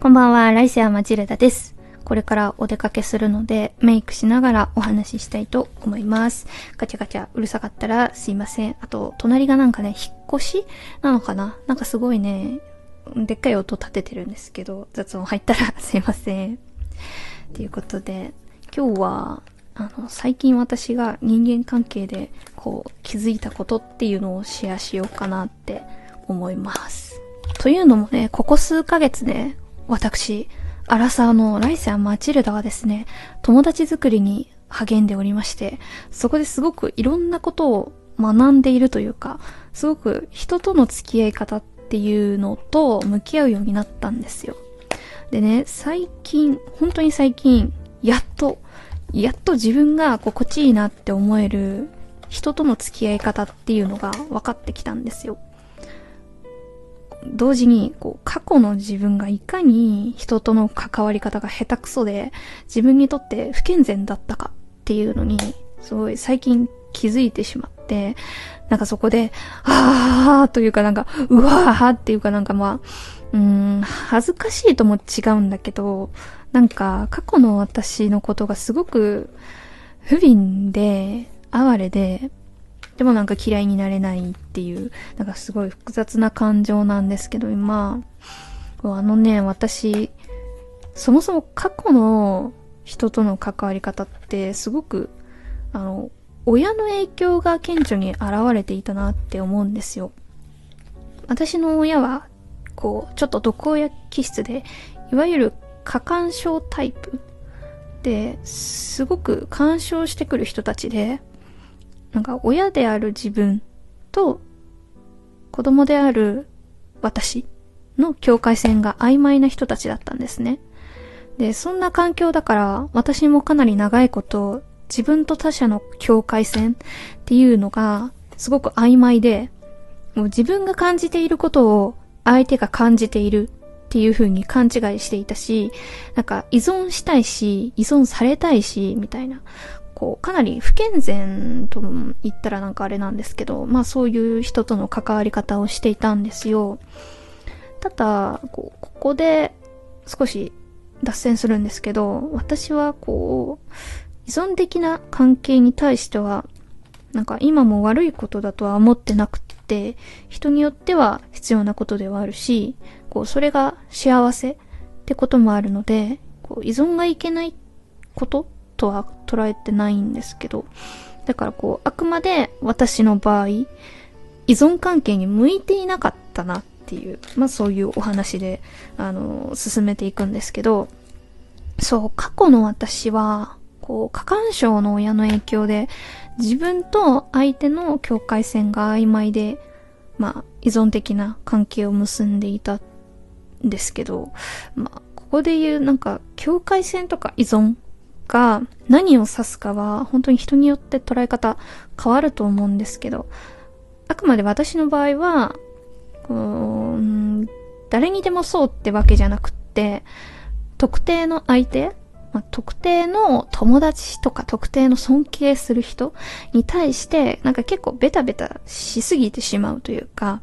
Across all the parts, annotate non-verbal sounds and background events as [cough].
こんばんは、ライセアマチルダです。これからお出かけするので、メイクしながらお話ししたいと思います。ガチャガチャうるさかったらすいません。あと、隣がなんかね、引っ越しなのかな？なんかすごいね、でっかい音立ててるんですけど、雑音入ったら [laughs] すいません。ということで、今日は、あの、最近私が人間関係で、こう、気づいたことっていうのをシェアしようかなって思います。というのもね、ここ数ヶ月ね、私、アラサーのライセア・マチルダはですね、友達作りに励んでおりまして、そこですごくいろんなことを学んでいるというか、すごく人との付き合い方っていうのと向き合うようになったんですよ。でね、最近、本当に最近、やっと、やっと自分が心地いいなって思える人との付き合い方っていうのが分かってきたんですよ。同時に、こう、過去の自分がいかに人との関わり方が下手くそで、自分にとって不健全だったかっていうのに、すごい最近気づいてしまって、なんかそこで、あーというかなんか、うわーっていうかなんかまあ、うーん、恥ずかしいとも違うんだけど、なんか過去の私のことがすごく不憫で、哀れで、でもなんか嫌いになれないっていう、なんかすごい複雑な感情なんですけど、今、あのね、私、そもそも過去の人との関わり方ってすごく、あの、親の影響が顕著に現れていたなって思うんですよ。私の親は、こう、ちょっと毒親気質で、いわゆる過干渉タイプで、すごく干渉してくる人たちで、なんか親である自分と子供である私の境界線が曖昧な人たちだったんですね。で、そんな環境だから私もかなり長いこと自分と他者の境界線っていうのがすごく曖昧で、もう自分が感じていることを相手が感じているっていう風に勘違いしていたし、なんか依存したいし、依存されたいし、みたいな。こう、かなり不健全と言ったらなんかあれなんですけど、まあそういう人との関わり方をしていたんですよ。ただ、こう、ここで少し脱線するんですけど、私はこう、依存的な関係に対しては、なんか今も悪いことだとは思ってなくて、人によっては必要なことではあるし、こう、それが幸せってこともあるので、こう、依存がいけないこととは捉えてないんですけど、だからこう、あくまで私の場合、依存関係に向いていなかったなっていう、まあそういうお話で、あの、進めていくんですけど、そう、過去の私は、こう、過干渉の親の影響で、自分と相手の境界線が曖昧で、まあ、依存的な関係を結んでいたんですけど、まあ、ここで言う、なんか、境界線とか依存が何を指すかは本当に人によって捉え方変わると思うんですけど、あくまで私の場合は、うーん、誰にでもそうってわけじゃなくって、特定の相手、まあ、特定の友達とか特定の尊敬する人に対して、なんか結構ベタベタしすぎてしまうというか、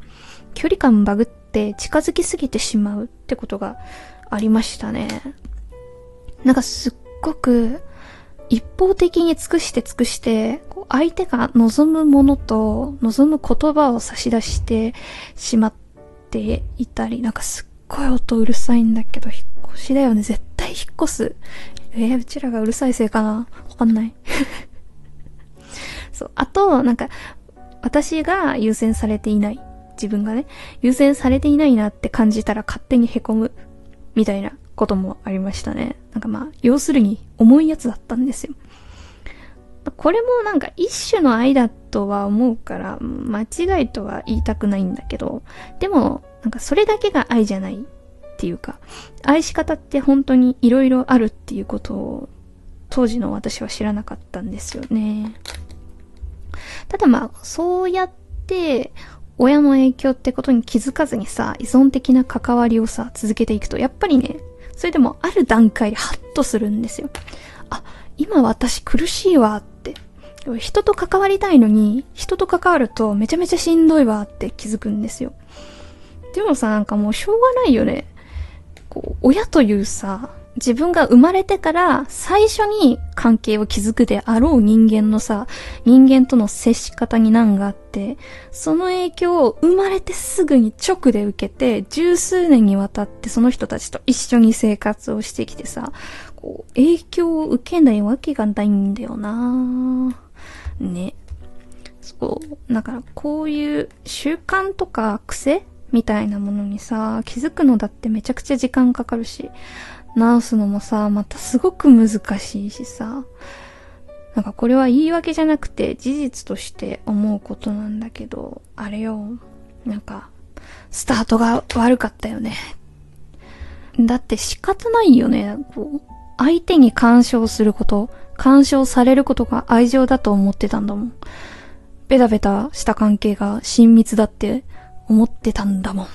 距離感バグって近づきすぎてしまうってことがありましたね。なんかすっごく一方的に尽くして尽くして、相手が望むものと望む言葉を差し出してしまっていたり、なんかすっごい音うるさいんだけど、引っ越しだよね。絶対引っ越す。えー、うちらがうるさいせいかな？わかんない。[laughs] そう。あと、なんか、私が優先されていない。自分がね、優先されていないなって感じたら勝手に凹む。みたいなこともありましたね。なんかまあ、要するに重いやつだったんですよ。これもなんか一種の愛だとは思うから、間違いとは言いたくないんだけど、でも、なんかそれだけが愛じゃないっていうか、愛し方って本当に色々あるっていうことを、当時の私は知らなかったんですよね。ただまあ、そうやって、親の影響ってことに気づかずにさ、依存的な関わりをさ、続けていくと、やっぱりね、それでもある段階でハッとするんですよ。あ、今私苦しいわって。人と関わりたいのに、人と関わるとめちゃめちゃしんどいわって気づくんですよ。でもさ、なんかもうしょうがないよね。こう、親というさ、自分が生まれてから最初に関係を築くであろう人間のさ、人間との接し方に難があって、その影響を生まれてすぐに直で受けて、十数年にわたってその人たちと一緒に生活をしてきてさ、こう、影響を受けないわけがないんだよなね。そう。だからこういう習慣とか癖みたいなものにさ、気づくのだってめちゃくちゃ時間かかるし、直すのもさ、またすごく難しいしさ、なんかこれは言い訳じゃなくて事実として思うことなんだけど、あれよ、なんか、スタートが悪かったよね。だって仕方ないよね。こう相手に干渉すること、干渉されることが愛情だと思ってたんだもん。ベタベタした関係が親密だって思ってたんだもん。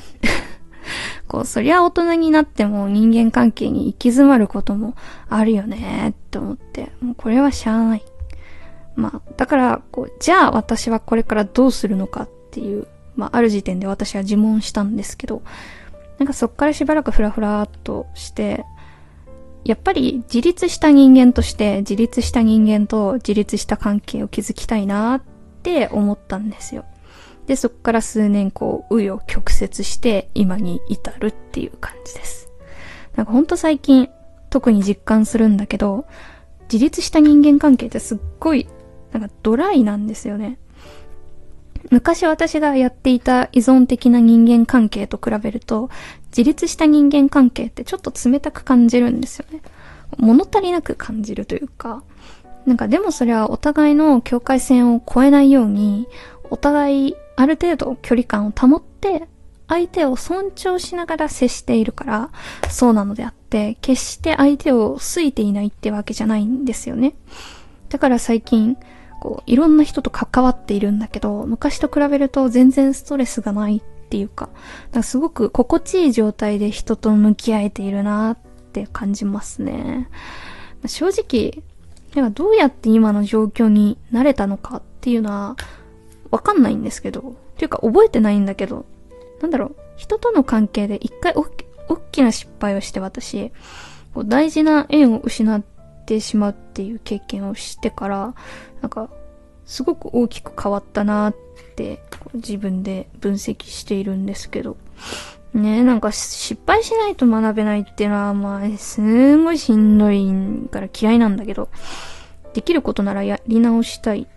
こう、そりゃ大人になっても人間関係に行き詰まることもあるよねって思って、もうこれはしゃあない。まあ、だから、こう、じゃあ私はこれからどうするのかっていう、まあ、ある時点で私は自問したんですけど、なんかそっからしばらくフラフラっとして、やっぱり自立した人間として自立した人間と自立した関係を築きたいなって思ったんですよ。で、そっから数年こう、紆余曲折して今に至るっていう感じです。なんかほんと最近特に実感するんだけど、自立した人間関係ってすっごい、なんかドライなんですよね。昔私がやっていた依存的な人間関係と比べると、自立した人間関係ってちょっと冷たく感じるんですよね。物足りなく感じるというか、なんかでもそれはお互いの境界線を越えないように、お互いある程度距離感を保って、相手を尊重しながら接しているから、そうなのであって、決して相手を好いていないってわけじゃないんですよね。だから最近、こう、いろんな人と関わっているんだけど、昔と比べると全然ストレスがないっていうか、かすごく心地いい状態で人と向き合えているなって感じますね。正直、どうやって今の状況に慣れたのかっていうのは、わかんないんですけど、っていうか覚えてないんだけど、なんだろう、人との関係で一回おっきな失敗をして私、こう大事な縁を失ってしまうっていう経験をしてから、なんか、すごく大きく変わったなって自分で分析しているんですけど。ねなんか失敗しないと学べないっていうのは、まあ、すんごいしんどいから嫌いなんだけど、できることならやり直したい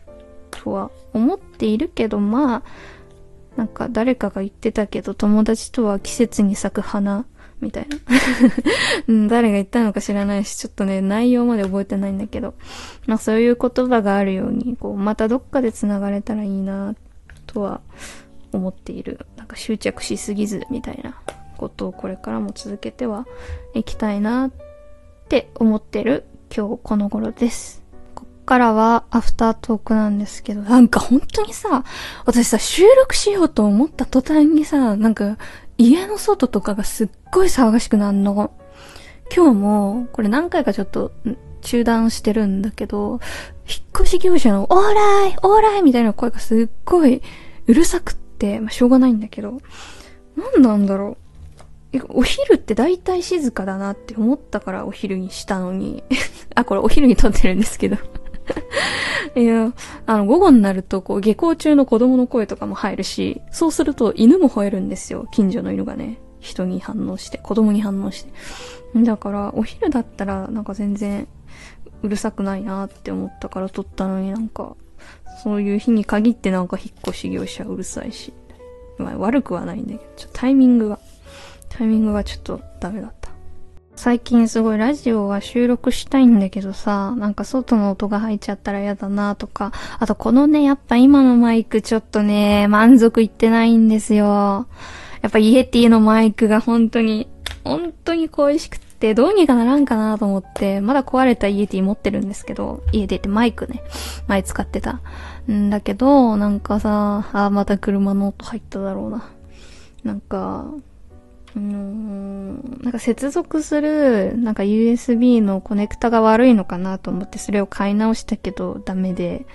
とは思っているけど、まあ、なんか誰かが言ってたけど、友達とは季節に咲く花、みたいな。[laughs] 誰が言ったのか知らないし、ちょっとね、内容まで覚えてないんだけど、まあそういう言葉があるように、こう、またどっかで繋がれたらいいな、とは思っている。なんか執着しすぎず、みたいなことをこれからも続けてはいきたいな、って思ってる今日この頃です。からはアフタートークなんですけど、なんか本当にさ、私さ、収録しようと思った途端にさ、なんか家の外とかがすっごい騒がしくなるの。今日も、これ何回かちょっと中断してるんだけど、引っ越し業者のオーライオーライみたいな声がすっごいうるさくって、まあ、しょうがないんだけど、何なんだろう。お昼って大体静かだなって思ったからお昼にしたのに [laughs] あ、これお昼に撮ってるんですけどいや、あの、午後になると、こう、下校中の子供の声とかも入るし、そうすると犬も吠えるんですよ。近所の犬がね。人に反応して、子供に反応して。だから、お昼だったら、なんか全然、うるさくないなって思ったから撮ったのになんか、そういう日に限ってなんか引っ越し業者うるさいし。まあ悪くはないんだけど、ちょっとタイミングが、タイミングがちょっとダメだった。最近すごいラジオは収録したいんだけどさ、なんか外の音が入っちゃったら嫌だなとか、あとこのね、やっぱ今のマイクちょっとね、満足いってないんですよ。やっぱイエティのマイクが本当に、本当に恋しくて、どうにかならんかなと思って、まだ壊れたイエティ持ってるんですけど、イエティってマイクね、前使ってた。んだけど、なんかさ、あ、また車の音入っただろうな。なんか、うー、なんか接続する、なんか USB のコネクタが悪いのかなと思ってそれを買い直したけどダメで、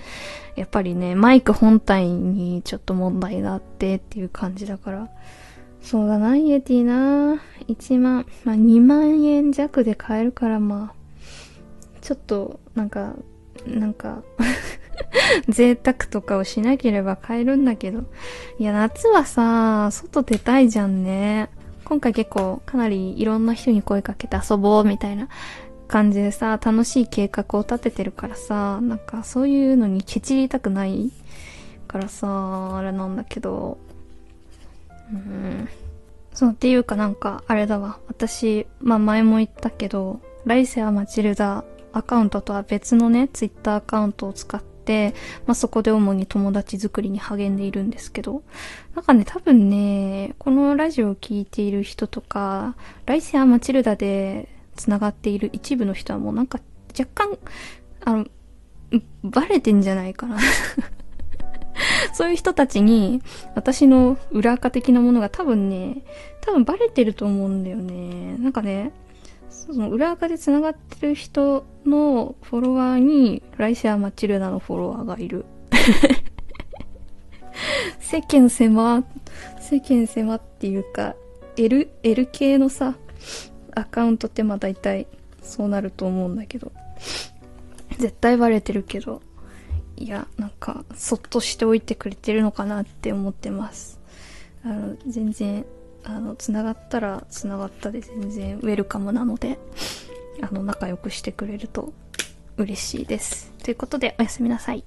やっぱりね、マイク本体にちょっと問題があってっていう感じだから、そうだな、イエティな。1万、まあ2万円弱で買えるからまあ、ちょっと、なんか、なんか [laughs] 贅沢とかをしなければ買えるんだけど。いや、夏はさ、外出たいじゃんね。今回結構かなりいろんな人に声かけて遊ぼうみたいな感じでさ、楽しい計画を立ててるからさ、なんかそういうのにケチりたくないからさ、あれなんだけど、うん。そう、っていうかなんか、あれだわ。私、まあ前も言ったけど、来世はマチルダアカウントとは別のね、ツイッターアカウントを使って、まあそこで主に友達作りに励んでいるんですけど、なんかね、多分ね、このラジオを聴いている人とか、来世はマチルダで繋がっている一部の人はもうなんか若干、あの、バレてんじゃないかな [laughs] そういう人たちに、私の裏垢的なものが多分ね、多分バレてると思うんだよね。なんかね、その裏垢で繋がってる人のフォロワーに、ライシア・マチルダのフォロワーがいる。[laughs] 世間狭、世間狭っていうか、L、L 系のさ、アカウントってまあ大体そうなると思うんだけど。絶対バレてるけど、いや、なんか、そっとしておいてくれてるのかなって思ってます。あの、全然、あの、繋がったら繋がったで全然ウェルカムなので、あの、仲良くしてくれると嬉しいです。ということで、おやすみなさい。